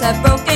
I've broken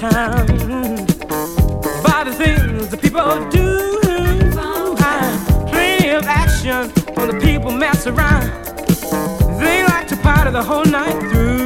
town by the things the people do. Plenty of action when the people mess around. They like to party the whole night through.